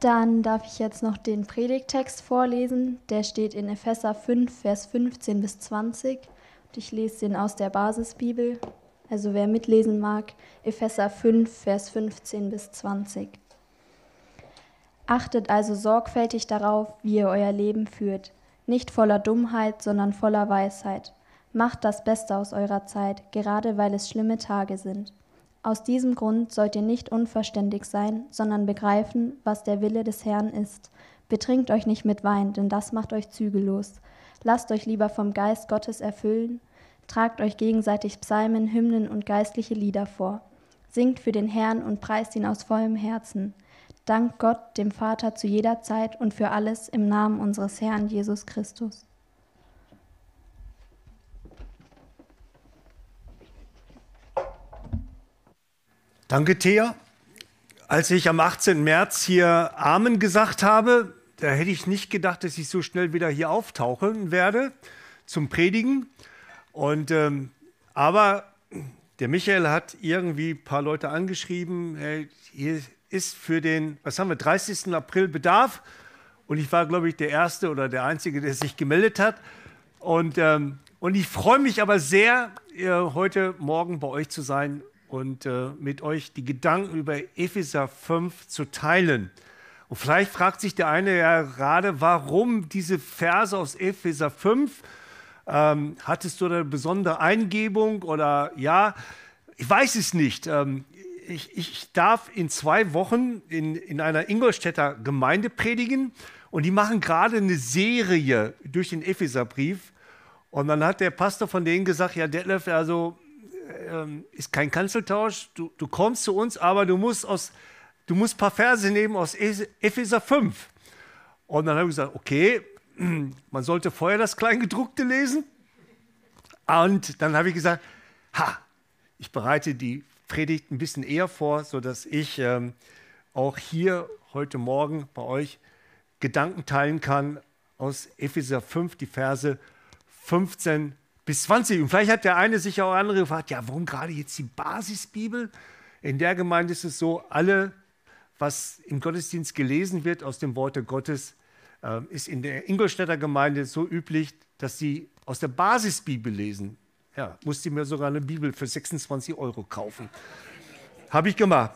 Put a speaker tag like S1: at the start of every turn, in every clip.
S1: Dann darf ich jetzt noch den Predigtext vorlesen. Der steht in Epheser 5, Vers 15 bis 20. Und ich lese den aus der Basisbibel. Also wer mitlesen mag, Epheser 5, Vers 15 bis 20. Achtet also sorgfältig darauf, wie ihr euer Leben führt, nicht voller Dummheit, sondern voller Weisheit. Macht das Beste aus eurer Zeit, gerade weil es schlimme Tage sind. Aus diesem Grund sollt ihr nicht unverständig sein, sondern begreifen, was der Wille des Herrn ist. Betrinkt euch nicht mit Wein, denn das macht euch zügellos. Lasst euch lieber vom Geist Gottes erfüllen. Tragt euch gegenseitig Psalmen, Hymnen und geistliche Lieder vor. Singt für den Herrn und preist ihn aus vollem Herzen. Dank Gott, dem Vater, zu jeder Zeit und für alles im Namen unseres Herrn Jesus Christus.
S2: Danke, Thea. Als ich am 18. März hier Amen gesagt habe, da hätte ich nicht gedacht, dass ich so schnell wieder hier auftauchen werde zum Predigen. Und, ähm, aber der Michael hat irgendwie ein paar Leute angeschrieben, hey, hier ist für den, was haben wir, 30. April Bedarf. Und ich war, glaube ich, der Erste oder der Einzige, der sich gemeldet hat. Und, ähm, und ich freue mich aber sehr, heute Morgen bei euch zu sein und äh, mit euch die Gedanken über Epheser 5 zu teilen. Und vielleicht fragt sich der eine ja gerade, warum diese Verse aus Epheser 5? Ähm, hattest du eine besondere Eingebung oder ja? Ich weiß es nicht. Ähm, ich, ich, darf in zwei Wochen in, in einer Ingolstädter Gemeinde predigen und die machen gerade eine Serie durch den Epheserbrief. Und dann hat der Pastor von denen gesagt, ja, Detlef, also ähm, ist kein Kanzeltausch. Du, du kommst zu uns, aber du musst, aus, du musst ein paar Verse nehmen aus Epheser 5. Und dann habe ich gesagt, okay, man sollte vorher das Kleingedruckte lesen. Und dann habe ich gesagt, ha, ich bereite die Predigt ein bisschen eher vor, sodass ich ähm, auch hier heute Morgen bei euch Gedanken teilen kann aus Epheser 5, die Verse 15 bis 20. Und vielleicht hat der eine sich auch andere gefragt, ja, warum gerade jetzt die Basisbibel? In der Gemeinde ist es so, alle, was im Gottesdienst gelesen wird aus dem Worte Gottes, äh, ist in der Ingolstädter Gemeinde so üblich, dass sie aus der Basisbibel lesen. Ja, musste mir sogar eine Bibel für 26 Euro kaufen. Habe ich gemacht.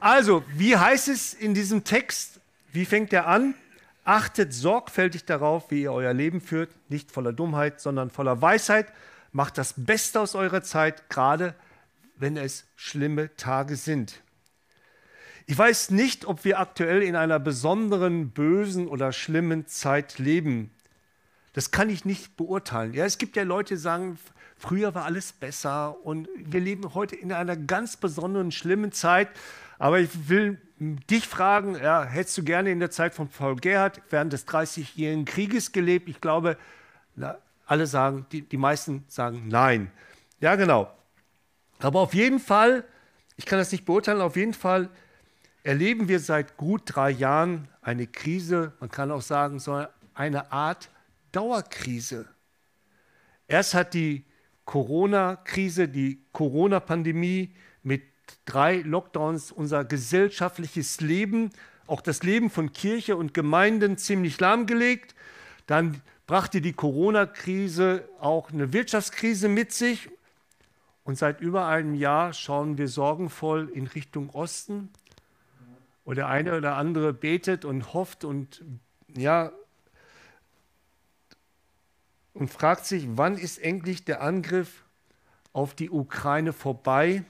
S2: Also, wie heißt es in diesem Text? Wie fängt er an? Achtet sorgfältig darauf, wie ihr euer Leben führt, nicht voller Dummheit, sondern voller Weisheit. Macht das Beste aus eurer Zeit, gerade wenn es schlimme Tage sind. Ich weiß nicht, ob wir aktuell in einer besonderen, bösen oder schlimmen Zeit leben. Das kann ich nicht beurteilen. Ja, es gibt ja Leute, die sagen, früher war alles besser und wir leben heute in einer ganz besonderen, schlimmen Zeit. Aber ich will dich fragen, ja, hättest du gerne in der Zeit von Paul Gerhard während des 30-jährigen Krieges gelebt? Ich glaube, na, alle sagen, die, die meisten sagen nein. Ja, genau. Aber auf jeden Fall, ich kann das nicht beurteilen, auf jeden Fall erleben wir seit gut drei Jahren eine Krise, man kann auch sagen, so eine Art Dauerkrise. Erst hat die Corona-Krise, die Corona-Pandemie mit drei Lockdowns unser gesellschaftliches Leben, auch das Leben von Kirche und Gemeinden ziemlich lahmgelegt. Dann brachte die Corona-Krise auch eine Wirtschaftskrise mit sich. Und seit über einem Jahr schauen wir sorgenvoll in Richtung Osten. Und der eine oder andere betet und hofft und ja und fragt sich, wann ist endlich der Angriff auf die Ukraine vorbei?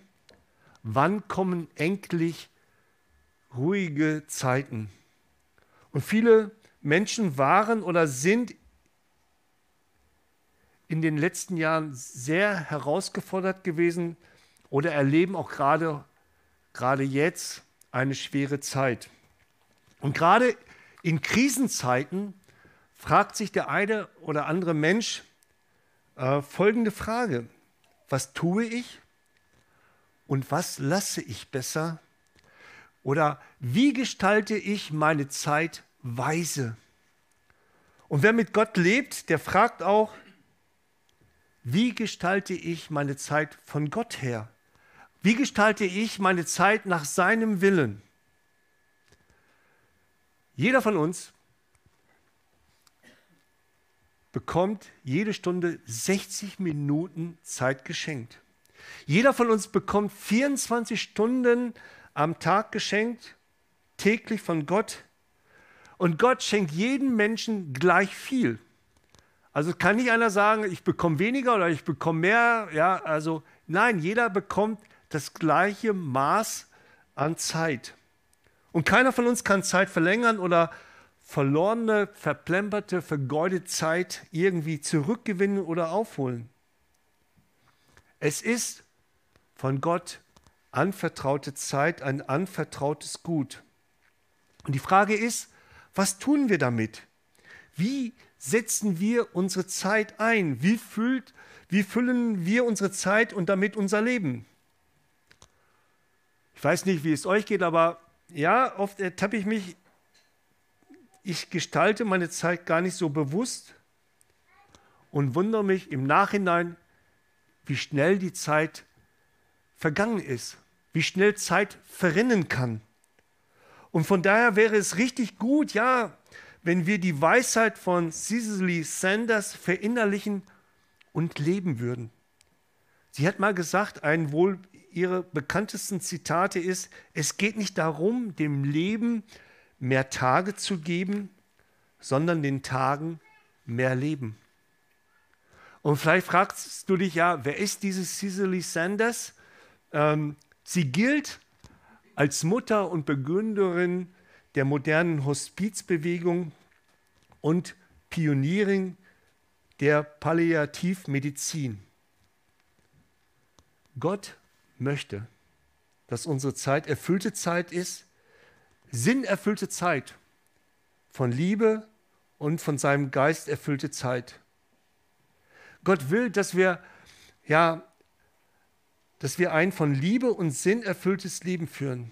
S2: Wann kommen endlich ruhige Zeiten? Und viele Menschen waren oder sind in den letzten Jahren sehr herausgefordert gewesen oder erleben auch gerade, gerade jetzt eine schwere Zeit. Und gerade in Krisenzeiten fragt sich der eine oder andere Mensch äh, folgende Frage. Was tue ich? Und was lasse ich besser? Oder wie gestalte ich meine Zeit weise? Und wer mit Gott lebt, der fragt auch, wie gestalte ich meine Zeit von Gott her? Wie gestalte ich meine Zeit nach seinem Willen? Jeder von uns bekommt jede Stunde 60 Minuten Zeit geschenkt. Jeder von uns bekommt 24 Stunden am Tag geschenkt, täglich von Gott. Und Gott schenkt jedem Menschen gleich viel. Also kann nicht einer sagen, ich bekomme weniger oder ich bekomme mehr. Ja, also nein, jeder bekommt das gleiche Maß an Zeit. Und keiner von uns kann Zeit verlängern oder verlorene, verplemperte, vergeudete Zeit irgendwie zurückgewinnen oder aufholen. Es ist von Gott anvertraute Zeit, ein anvertrautes Gut. Und die Frage ist, was tun wir damit? Wie setzen wir unsere Zeit ein? Wie, füllt, wie füllen wir unsere Zeit und damit unser Leben? Ich weiß nicht, wie es euch geht, aber ja, oft ertappe ich mich, ich gestalte meine Zeit gar nicht so bewusst und wundere mich im Nachhinein, wie schnell die Zeit vergangen ist, wie schnell Zeit verrinnen kann. Und von daher wäre es richtig gut, ja, wenn wir die Weisheit von Cicely Sanders verinnerlichen und leben würden. Sie hat mal gesagt, ein wohl ihrer bekanntesten Zitate ist, es geht nicht darum, dem Leben mehr Tage zu geben, sondern den Tagen mehr Leben. Und vielleicht fragst du dich ja, wer ist diese Cicely Sanders? Ähm, sie gilt als Mutter und Begründerin der modernen Hospizbewegung und Pionierin der Palliativmedizin. Gott möchte, dass unsere Zeit erfüllte Zeit ist, sinnerfüllte Zeit, von Liebe und von seinem Geist erfüllte Zeit. Gott will, dass wir ja, dass wir ein von Liebe und Sinn erfülltes Leben führen.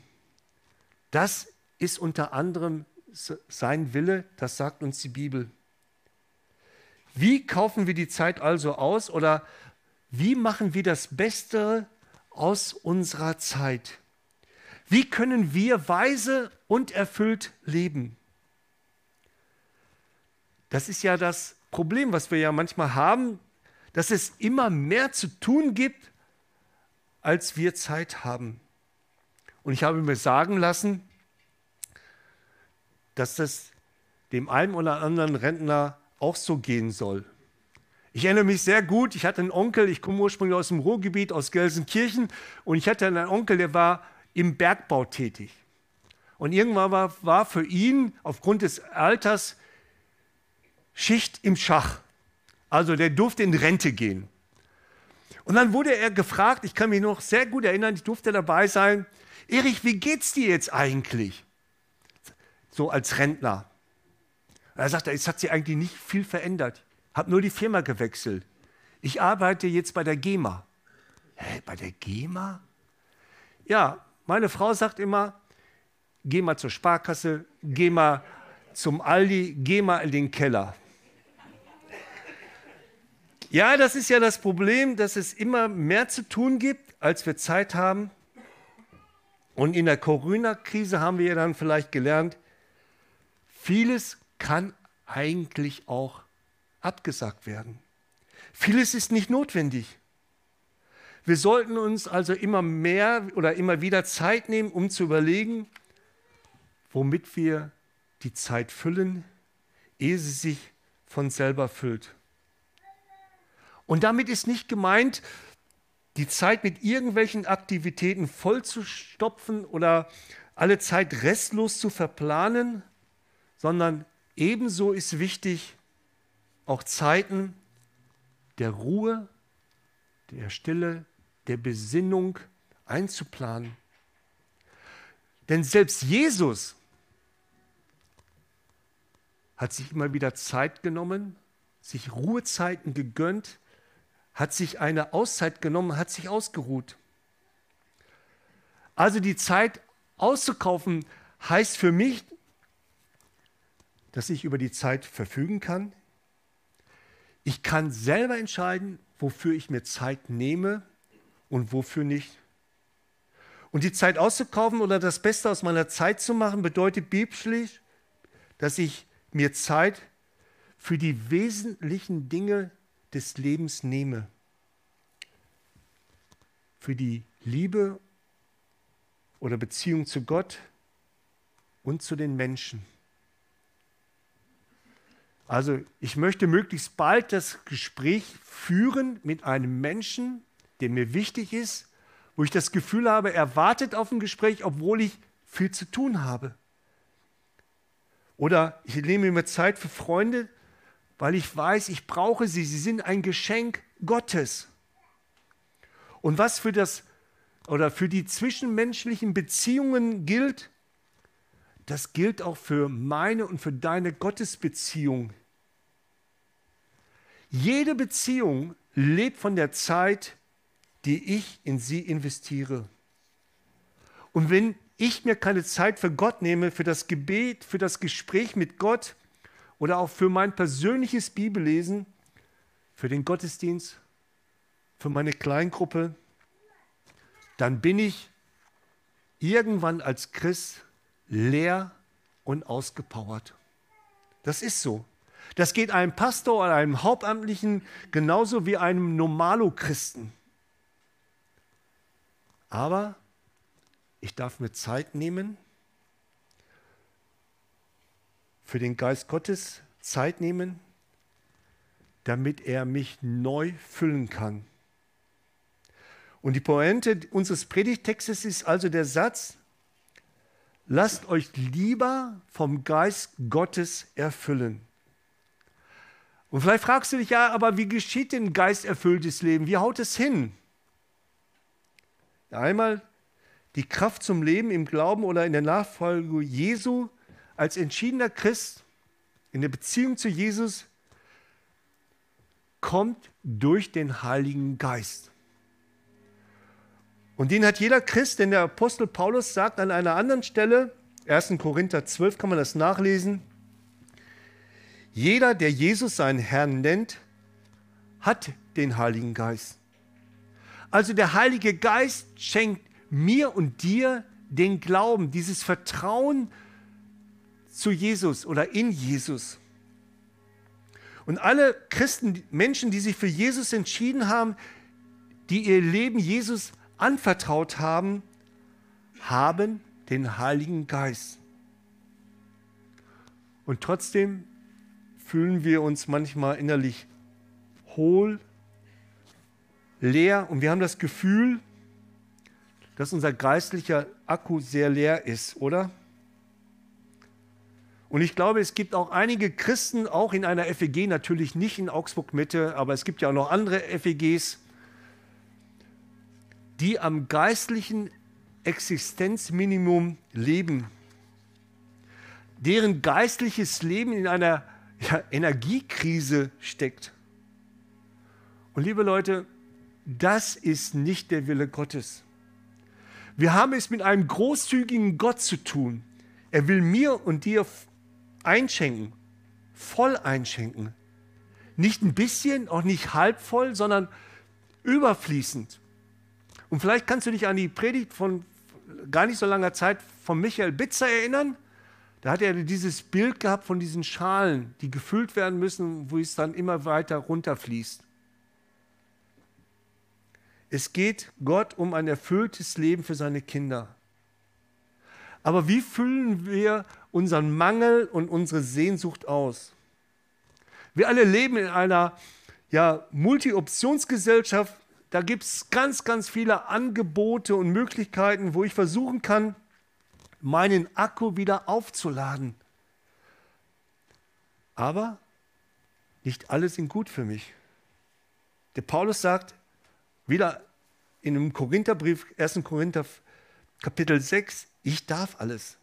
S2: Das ist unter anderem sein Wille, das sagt uns die Bibel. Wie kaufen wir die Zeit also aus oder wie machen wir das Beste aus unserer Zeit? Wie können wir weise und erfüllt leben? Das ist ja das Problem, was wir ja manchmal haben, dass es immer mehr zu tun gibt, als wir Zeit haben. Und ich habe mir sagen lassen, dass das dem einen oder anderen Rentner auch so gehen soll. Ich erinnere mich sehr gut, ich hatte einen Onkel, ich komme ursprünglich aus dem Ruhrgebiet, aus Gelsenkirchen, und ich hatte einen Onkel, der war im Bergbau tätig. Und irgendwann war, war für ihn aufgrund des Alters Schicht im Schach. Also der durfte in Rente gehen. Und dann wurde er gefragt, ich kann mich noch sehr gut erinnern, ich durfte dabei sein, Erich, wie geht's dir jetzt eigentlich? So als Rentner. er sagte, es hat sich eigentlich nicht viel verändert habe nur die Firma gewechselt. Ich arbeite jetzt bei der GEMA. Hä, bei der GEMA? Ja, meine Frau sagt immer, geh mal zur Sparkasse, geh mal zum Aldi, geh mal in den Keller. Ja, das ist ja das Problem, dass es immer mehr zu tun gibt, als wir Zeit haben. Und in der Corona-Krise haben wir ja dann vielleicht gelernt, vieles kann eigentlich auch abgesagt werden. Vieles ist nicht notwendig. Wir sollten uns also immer mehr oder immer wieder Zeit nehmen, um zu überlegen, womit wir die Zeit füllen, ehe sie sich von selber füllt. Und damit ist nicht gemeint, die Zeit mit irgendwelchen Aktivitäten vollzustopfen oder alle Zeit restlos zu verplanen, sondern ebenso ist wichtig, auch Zeiten der Ruhe, der Stille, der Besinnung einzuplanen. Denn selbst Jesus hat sich immer wieder Zeit genommen, sich Ruhezeiten gegönnt, hat sich eine Auszeit genommen, hat sich ausgeruht. Also die Zeit auszukaufen heißt für mich, dass ich über die Zeit verfügen kann, ich kann selber entscheiden, wofür ich mir Zeit nehme und wofür nicht. Und die Zeit auszukaufen oder das Beste aus meiner Zeit zu machen, bedeutet biblisch, dass ich mir Zeit für die wesentlichen Dinge des Lebens nehme. Für die Liebe oder Beziehung zu Gott und zu den Menschen. Also ich möchte möglichst bald das Gespräch führen mit einem Menschen, der mir wichtig ist, wo ich das Gefühl habe, er wartet auf ein Gespräch, obwohl ich viel zu tun habe. Oder ich nehme mir Zeit für Freunde, weil ich weiß, ich brauche sie. Sie sind ein Geschenk Gottes. Und was für das oder für die zwischenmenschlichen Beziehungen gilt, das gilt auch für meine und für deine Gottesbeziehung. Jede Beziehung lebt von der Zeit, die ich in sie investiere. Und wenn ich mir keine Zeit für Gott nehme, für das Gebet, für das Gespräch mit Gott oder auch für mein persönliches Bibellesen, für den Gottesdienst, für meine Kleingruppe, dann bin ich irgendwann als Christ leer und ausgepowert. Das ist so. Das geht einem Pastor oder einem Hauptamtlichen genauso wie einem Normalo-Christen. Aber ich darf mir Zeit nehmen, für den Geist Gottes Zeit nehmen, damit er mich neu füllen kann. Und die Pointe unseres Predigtextes ist also der Satz, lasst euch lieber vom Geist Gottes erfüllen. Und vielleicht fragst du dich ja, aber wie geschieht denn geisterfülltes Leben? Wie haut es hin? Einmal die Kraft zum Leben im Glauben oder in der Nachfolge Jesu als entschiedener Christ in der Beziehung zu Jesus kommt durch den Heiligen Geist. Und den hat jeder Christ, denn der Apostel Paulus sagt an einer anderen Stelle, 1. Korinther 12 kann man das nachlesen, jeder, der Jesus seinen Herrn nennt, hat den Heiligen Geist. Also der Heilige Geist schenkt mir und dir den Glauben, dieses Vertrauen zu Jesus oder in Jesus. Und alle Christen, Menschen, die sich für Jesus entschieden haben, die ihr Leben Jesus anvertraut haben, haben den Heiligen Geist. Und trotzdem fühlen wir uns manchmal innerlich hohl, leer und wir haben das Gefühl, dass unser geistlicher Akku sehr leer ist, oder? Und ich glaube, es gibt auch einige Christen, auch in einer FEG, natürlich nicht in Augsburg Mitte, aber es gibt ja auch noch andere FEGs, die am geistlichen Existenzminimum leben, deren geistliches Leben in einer ja, Energiekrise steckt. Und liebe Leute, das ist nicht der Wille Gottes. Wir haben es mit einem großzügigen Gott zu tun. Er will mir und dir einschenken, voll einschenken. Nicht ein bisschen, auch nicht halb voll, sondern überfließend. Und vielleicht kannst du dich an die Predigt von gar nicht so langer Zeit von Michael Bitzer erinnern. Da hat er dieses Bild gehabt von diesen Schalen, die gefüllt werden müssen, wo es dann immer weiter runterfließt. Es geht Gott um ein erfülltes Leben für seine Kinder. Aber wie füllen wir unseren Mangel und unsere Sehnsucht aus? Wir alle leben in einer ja, Multi-Optionsgesellschaft, da gibt es ganz, ganz viele Angebote und Möglichkeiten, wo ich versuchen kann, meinen Akku wieder aufzuladen. Aber nicht alle sind gut für mich. Der Paulus sagt, wieder in einem Korintherbrief, 1. Korinther Kapitel 6, ich darf alles.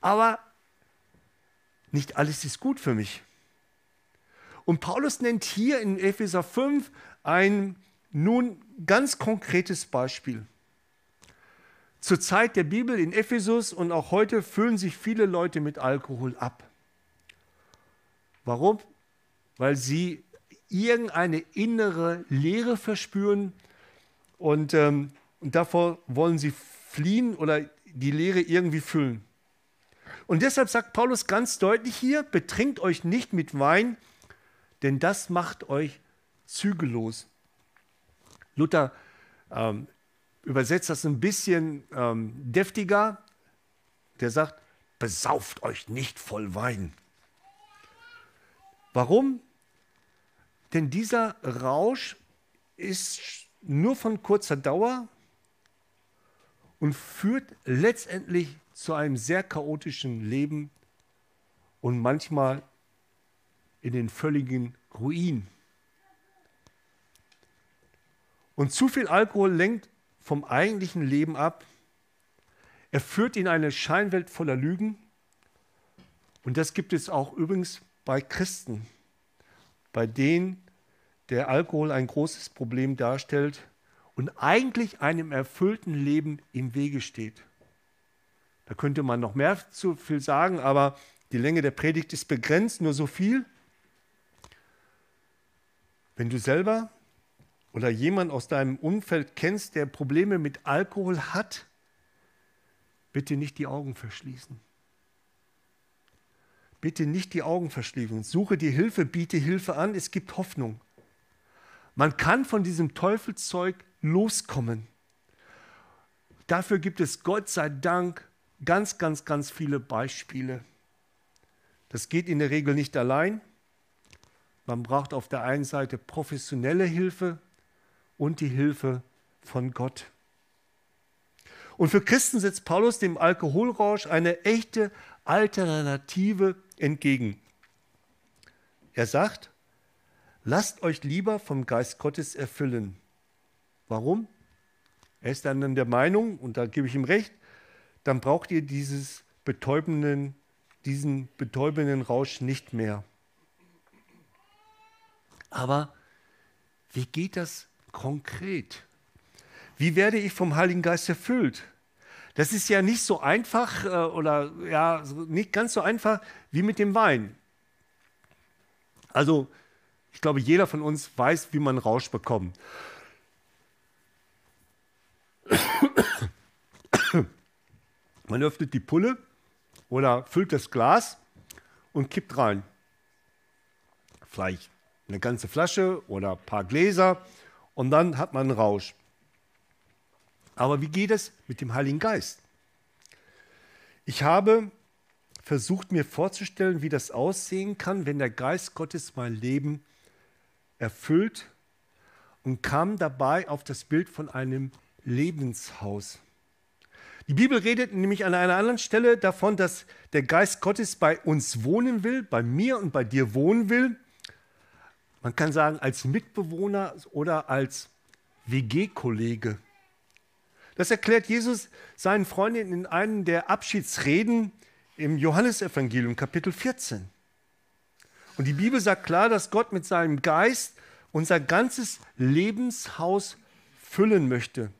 S2: Aber nicht alles ist gut für mich. Und Paulus nennt hier in Epheser 5 ein nun, ganz konkretes Beispiel. Zur Zeit der Bibel in Ephesus und auch heute füllen sich viele Leute mit Alkohol ab. Warum? Weil sie irgendeine innere Leere verspüren und, ähm, und davor wollen sie fliehen oder die Leere irgendwie füllen. Und deshalb sagt Paulus ganz deutlich hier, betrinkt euch nicht mit Wein, denn das macht euch zügellos. Luther ähm, übersetzt das ein bisschen ähm, deftiger. Der sagt, besauft euch nicht voll Wein. Warum? Denn dieser Rausch ist nur von kurzer Dauer und führt letztendlich zu einem sehr chaotischen Leben und manchmal in den völligen Ruin. Und zu viel Alkohol lenkt vom eigentlichen Leben ab. Er führt in eine Scheinwelt voller Lügen. Und das gibt es auch übrigens bei Christen, bei denen der Alkohol ein großes Problem darstellt und eigentlich einem erfüllten Leben im Wege steht. Da könnte man noch mehr zu viel sagen, aber die Länge der Predigt ist begrenzt, nur so viel. Wenn du selber oder jemand aus deinem Umfeld kennst, der Probleme mit Alkohol hat, bitte nicht die Augen verschließen. Bitte nicht die Augen verschließen. Suche dir Hilfe, biete Hilfe an. Es gibt Hoffnung. Man kann von diesem Teufelszeug loskommen. Dafür gibt es Gott sei Dank ganz, ganz, ganz viele Beispiele. Das geht in der Regel nicht allein. Man braucht auf der einen Seite professionelle Hilfe, und die Hilfe von Gott. Und für Christen setzt Paulus dem Alkoholrausch eine echte Alternative entgegen. Er sagt, lasst euch lieber vom Geist Gottes erfüllen. Warum? Er ist dann der Meinung, und da gebe ich ihm recht, dann braucht ihr dieses betäubenden, diesen betäubenden Rausch nicht mehr. Aber wie geht das konkret? Wie werde ich vom Heiligen Geist erfüllt? Das ist ja nicht so einfach äh, oder ja, nicht ganz so einfach wie mit dem Wein. Also, ich glaube, jeder von uns weiß, wie man Rausch bekommt. Man öffnet die Pulle oder füllt das Glas und kippt rein. Vielleicht eine ganze Flasche oder ein paar Gläser und dann hat man einen Rausch. Aber wie geht es mit dem Heiligen Geist? Ich habe versucht mir vorzustellen, wie das aussehen kann, wenn der Geist Gottes mein Leben erfüllt und kam dabei auf das Bild von einem Lebenshaus. Die Bibel redet nämlich an einer anderen Stelle davon, dass der Geist Gottes bei uns wohnen will, bei mir und bei dir wohnen will man kann sagen, als Mitbewohner oder als WG-Kollege. Das erklärt Jesus seinen Freundinnen in einem der Abschiedsreden im Johannesevangelium, Kapitel 14. Und die Bibel sagt klar, dass Gott mit seinem Geist unser ganzes Lebenshaus füllen möchte.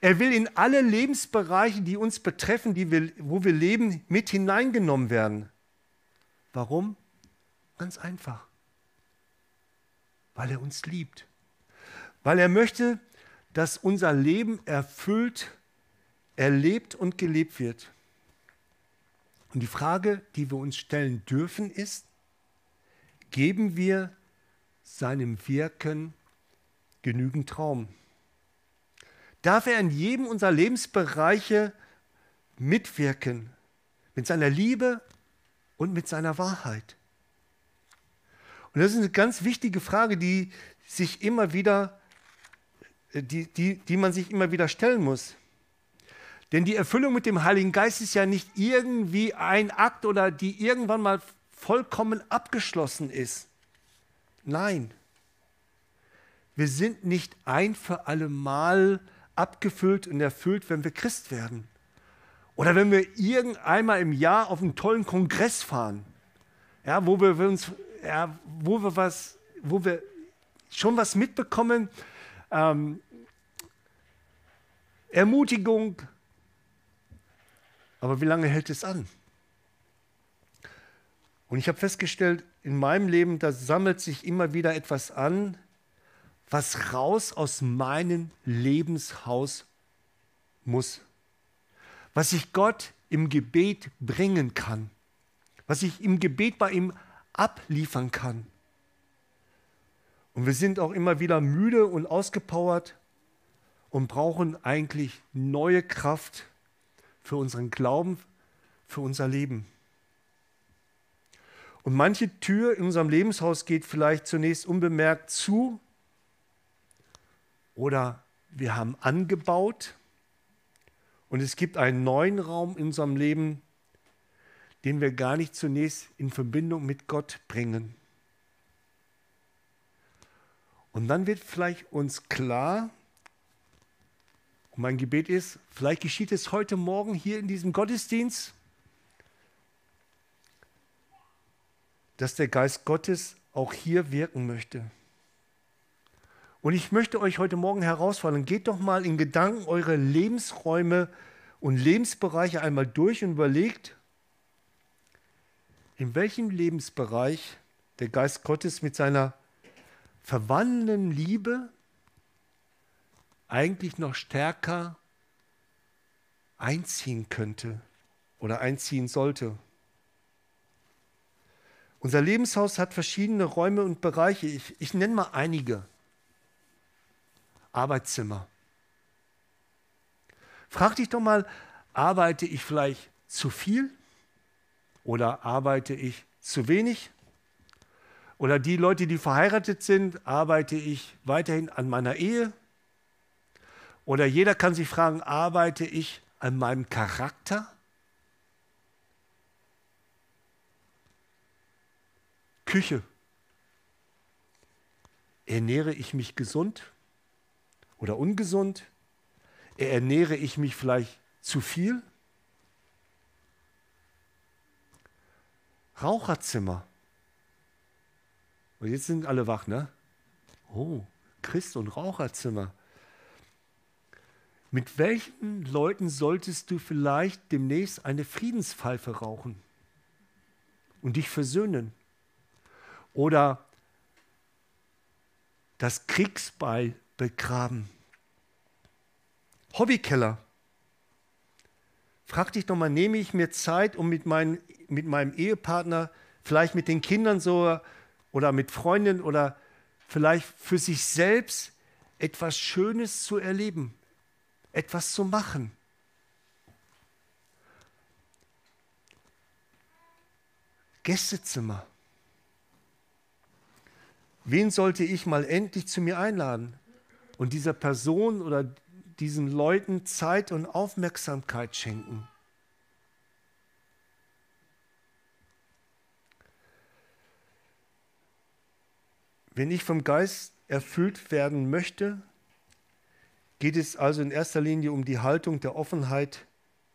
S2: Er will in alle Lebensbereiche, die uns betreffen, die wir, wo wir leben, mit hineingenommen werden. Warum? Ganz einfach weil er uns liebt. Weil er möchte, dass unser Leben erfüllt, erlebt und gelebt wird. Und die Frage, die wir uns stellen dürfen, ist, geben wir seinem Wirken genügend Raum? Darf er in jedem unserer Lebensbereiche mitwirken, mit seiner Liebe und mit seiner Wahrheit? Und das ist eine ganz wichtige Frage, die sich immer wieder, äh, die, die, die man sich immer wieder stellen muss. Denn die Erfüllung mit dem Heiligen Geist ist ja nicht irgendwie ein Akt oder die irgendwann mal vollkommen abgeschlossen ist. Nein. Wir sind nicht ein für alle Mal abgefüllt und erfüllt, wenn wir Christ werden. Oder wenn wir irgendeinmal im Jahr auf einen tollen Kongress fahren, ja, wo wir uns ja, wo wir was, wo wir schon was mitbekommen, ähm, Ermutigung. Aber wie lange hält es an? Und ich habe festgestellt, in meinem Leben, da sammelt sich immer wieder etwas an, was raus aus meinem Lebenshaus muss. Was ich Gott im Gebet bringen kann, was ich im Gebet bei ihm abliefern kann. Und wir sind auch immer wieder müde und ausgepowert und brauchen eigentlich neue Kraft für unseren Glauben, für unser Leben. Und manche Tür in unserem Lebenshaus geht vielleicht zunächst unbemerkt zu oder wir haben angebaut und es gibt einen neuen Raum in unserem Leben, den wir gar nicht zunächst in Verbindung mit Gott bringen. Und dann wird vielleicht uns klar, und mein Gebet ist, vielleicht geschieht es heute Morgen hier in diesem Gottesdienst, dass der Geist Gottes auch hier wirken möchte. Und ich möchte euch heute Morgen herausfordern, geht doch mal in Gedanken eure Lebensräume und Lebensbereiche einmal durch und überlegt, in welchem Lebensbereich der Geist Gottes mit seiner verwandelnden Liebe eigentlich noch stärker einziehen könnte oder einziehen sollte. Unser Lebenshaus hat verschiedene Räume und Bereiche. Ich, ich nenne mal einige. Arbeitszimmer. Frag dich doch mal, arbeite ich vielleicht zu viel oder arbeite ich zu wenig? Oder die Leute, die verheiratet sind, arbeite ich weiterhin an meiner Ehe? Oder jeder kann sich fragen, arbeite ich an meinem Charakter? Küche. Ernähre ich mich gesund? Oder ungesund? Ernähre ich mich vielleicht zu viel? Raucherzimmer. Und jetzt sind alle wach, ne? Oh, Christ und Raucherzimmer. Mit welchen Leuten solltest du vielleicht demnächst eine Friedenspfeife rauchen und dich versöhnen? Oder das Kriegsbeil begraben. Hobbykeller. Frag dich doch mal, nehme ich mir Zeit, um mit, mein, mit meinem Ehepartner, vielleicht mit den Kindern so oder mit Freunden oder vielleicht für sich selbst etwas Schönes zu erleben, etwas zu machen. Gästezimmer. Wen sollte ich mal endlich zu mir einladen? und dieser Person oder diesen Leuten Zeit und Aufmerksamkeit schenken. Wenn ich vom Geist erfüllt werden möchte, geht es also in erster Linie um die Haltung der Offenheit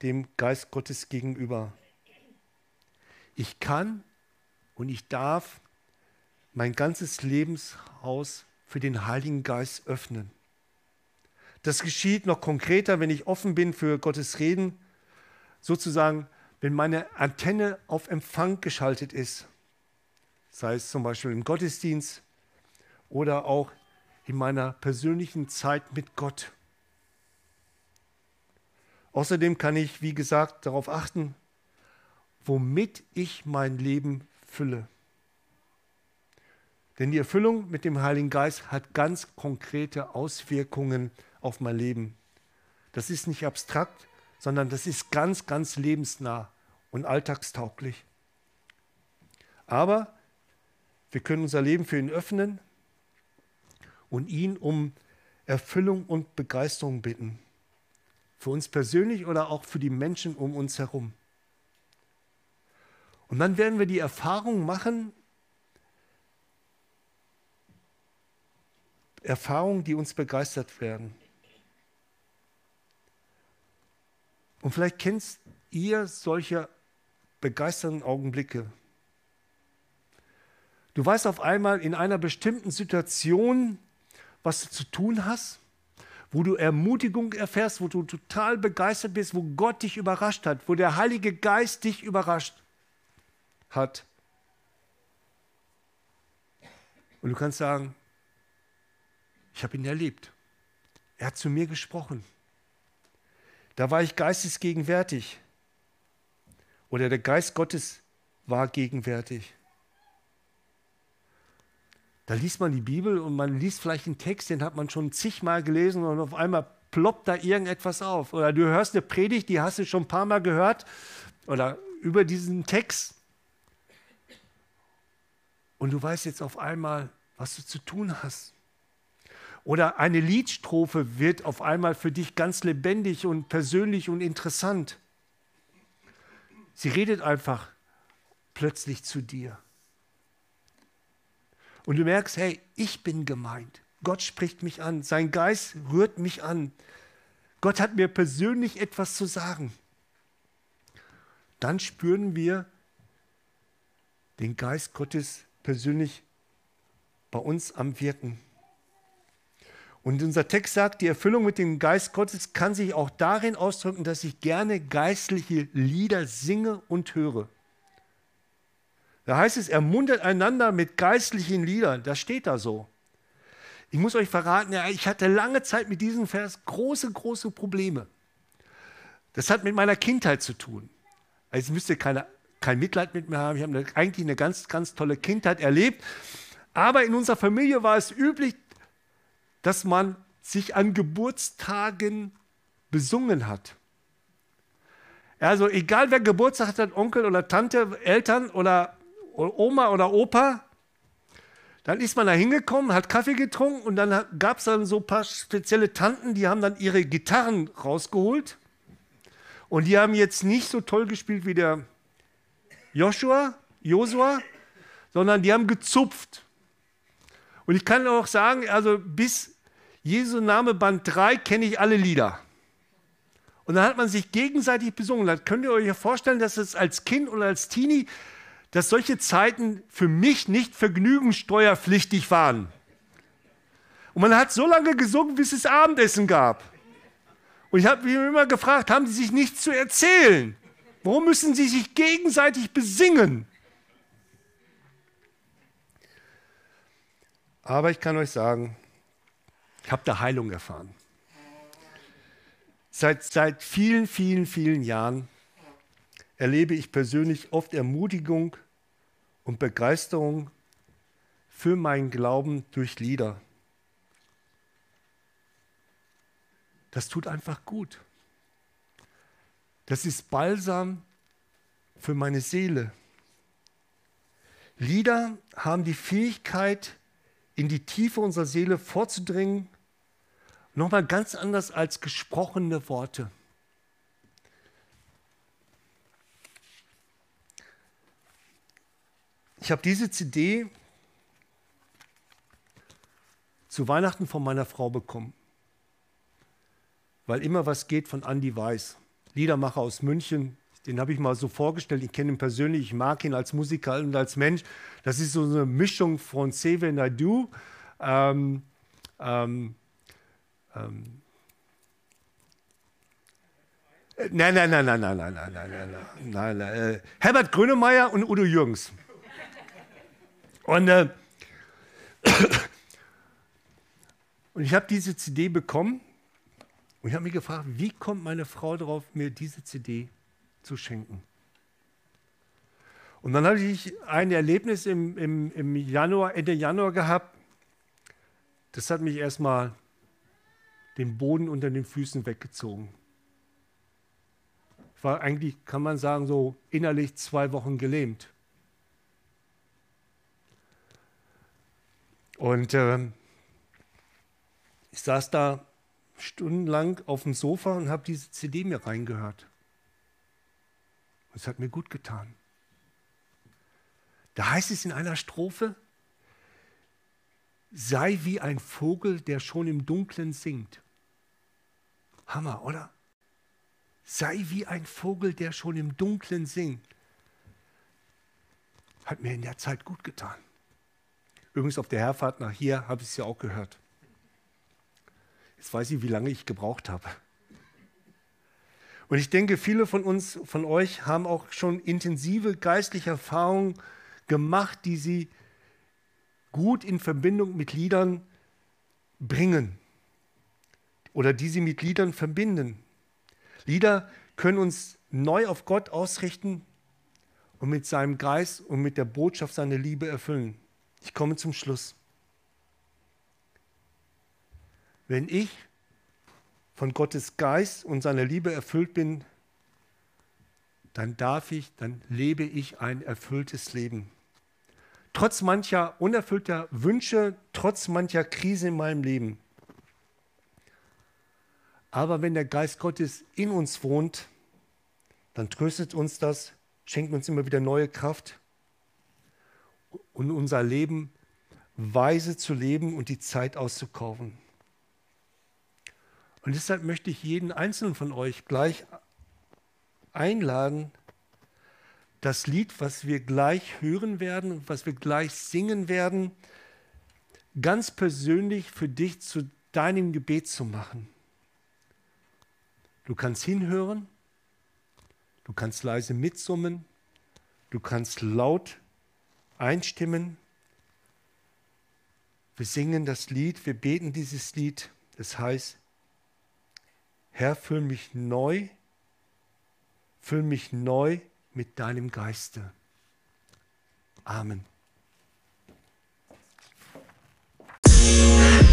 S2: dem Geist Gottes gegenüber. Ich kann und ich darf mein ganzes Lebenshaus für den Heiligen Geist öffnen. Das geschieht noch konkreter, wenn ich offen bin für Gottes Reden, sozusagen, wenn meine Antenne auf Empfang geschaltet ist, sei es zum Beispiel im Gottesdienst oder auch in meiner persönlichen Zeit mit Gott. Außerdem kann ich, wie gesagt, darauf achten, womit ich mein Leben fülle. Denn die Erfüllung mit dem Heiligen Geist hat ganz konkrete Auswirkungen auf mein Leben. Das ist nicht abstrakt, sondern das ist ganz, ganz lebensnah und alltagstauglich. Aber wir können unser Leben für ihn öffnen und ihn um Erfüllung und Begeisterung bitten. Für uns persönlich oder auch für die Menschen um uns herum. Und dann werden wir die Erfahrung machen, Erfahrungen, die uns begeistert werden. Und vielleicht kennst ihr solche begeisternden Augenblicke. Du weißt auf einmal in einer bestimmten Situation, was du zu tun hast, wo du Ermutigung erfährst, wo du total begeistert bist, wo Gott dich überrascht hat, wo der Heilige Geist dich überrascht hat. Und du kannst sagen, ich habe ihn erlebt. Er hat zu mir gesprochen. Da war ich geistesgegenwärtig. oder der Geist Gottes war gegenwärtig. Da liest man die Bibel und man liest vielleicht einen Text, den hat man schon zigmal gelesen und auf einmal ploppt da irgendetwas auf. Oder du hörst eine Predigt, die hast du schon ein paar Mal gehört oder über diesen Text. Und du weißt jetzt auf einmal, was du zu tun hast. Oder eine Liedstrophe wird auf einmal für dich ganz lebendig und persönlich und interessant. Sie redet einfach plötzlich zu dir. Und du merkst, hey, ich bin gemeint. Gott spricht mich an. Sein Geist rührt mich an. Gott hat mir persönlich etwas zu sagen. Dann spüren wir den Geist Gottes persönlich bei uns am Wirken. Und unser Text sagt, die Erfüllung mit dem Geist Gottes kann sich auch darin ausdrücken, dass ich gerne geistliche Lieder singe und höre. Da heißt es, ermuntert einander mit geistlichen Liedern. Das steht da so. Ich muss euch verraten, ja, ich hatte lange Zeit mit diesem Vers große, große Probleme. Das hat mit meiner Kindheit zu tun. Also müsst ihr keine, kein Mitleid mit mir haben. Ich habe eigentlich eine ganz, ganz tolle Kindheit erlebt. Aber in unserer Familie war es üblich, dass man sich an Geburtstagen besungen hat. Also egal wer Geburtstag hat, Onkel oder Tante, Eltern oder Oma oder Opa, dann ist man da hingekommen, hat Kaffee getrunken und dann gab es dann so ein paar spezielle Tanten, die haben dann ihre Gitarren rausgeholt. Und die haben jetzt nicht so toll gespielt wie der Joshua, Josua, sondern die haben gezupft. Und ich kann auch sagen, also bis Jesu Name Band 3 kenne ich alle Lieder. Und dann hat man sich gegenseitig besungen. Da könnt ihr euch ja vorstellen, dass es als Kind oder als Teenie dass solche Zeiten für mich nicht vergnügungssteuerpflichtig waren. Und man hat so lange gesungen, bis es Abendessen gab. Und ich habe mich immer gefragt, haben sie sich nichts zu erzählen? Warum müssen sie sich gegenseitig besingen? Aber ich kann euch sagen, ich habe da Heilung erfahren. Seit, seit vielen, vielen, vielen Jahren erlebe ich persönlich oft Ermutigung und Begeisterung für meinen Glauben durch Lieder. Das tut einfach gut. Das ist Balsam für meine Seele. Lieder haben die Fähigkeit, in die Tiefe unserer Seele vorzudringen, nochmal ganz anders als gesprochene Worte. Ich habe diese CD zu Weihnachten von meiner Frau bekommen, weil immer was geht von Andy Weiß, Liedermacher aus München. Den habe ich mal so vorgestellt. Ich kenne ihn persönlich, ich mag ihn als Musiker und als Mensch. Das ist so eine Mischung von Save Naidu. Ähm, ähm, ähm, Nein, nein, nein, nein, nein, nein, nein, nein, nein, nein, nein. Äh, Herbert Grönemeyer und Udo Jürgens. Und, äh, und ich habe diese CD bekommen und ich habe mich gefragt, wie kommt meine Frau darauf, mir diese CD zu schenken? Und dann habe ich ein Erlebnis im, im, im Januar, Ende Januar gehabt. Das hat mich erstmal den Boden unter den Füßen weggezogen. Ich war eigentlich, kann man sagen, so innerlich zwei Wochen gelähmt. Und äh, ich saß da stundenlang auf dem Sofa und habe diese CD mir reingehört. Es hat mir gut getan. Da heißt es in einer Strophe, sei wie ein Vogel, der schon im Dunkeln singt. Hammer, oder? Sei wie ein Vogel, der schon im Dunkeln singt. Hat mir in der Zeit gut getan. Übrigens auf der Herfahrt nach hier habe ich es ja auch gehört. Jetzt weiß ich, wie lange ich gebraucht habe. Und ich denke, viele von uns, von euch haben auch schon intensive geistliche Erfahrungen gemacht, die sie gut in Verbindung mit Liedern bringen oder die sie mit Liedern verbinden. Lieder können uns neu auf Gott ausrichten und mit seinem Geist und mit der Botschaft seine Liebe erfüllen. Ich komme zum Schluss. Wenn ich von Gottes Geist und seiner Liebe erfüllt bin, dann darf ich, dann lebe ich ein erfülltes Leben. Trotz mancher unerfüllter Wünsche, trotz mancher Krise in meinem Leben. Aber wenn der Geist Gottes in uns wohnt, dann tröstet uns das, schenkt uns immer wieder neue Kraft und unser Leben weise zu leben und die Zeit auszukaufen. Und deshalb möchte ich jeden einzelnen von euch gleich einladen, das Lied, was wir gleich hören werden, was wir gleich singen werden, ganz persönlich für dich zu deinem Gebet zu machen. Du kannst hinhören, du kannst leise mitsummen, du kannst laut einstimmen. Wir singen das Lied, wir beten dieses Lied. Das heißt, Herr, füll mich neu, füll mich neu mit deinem Geiste. Amen. Musik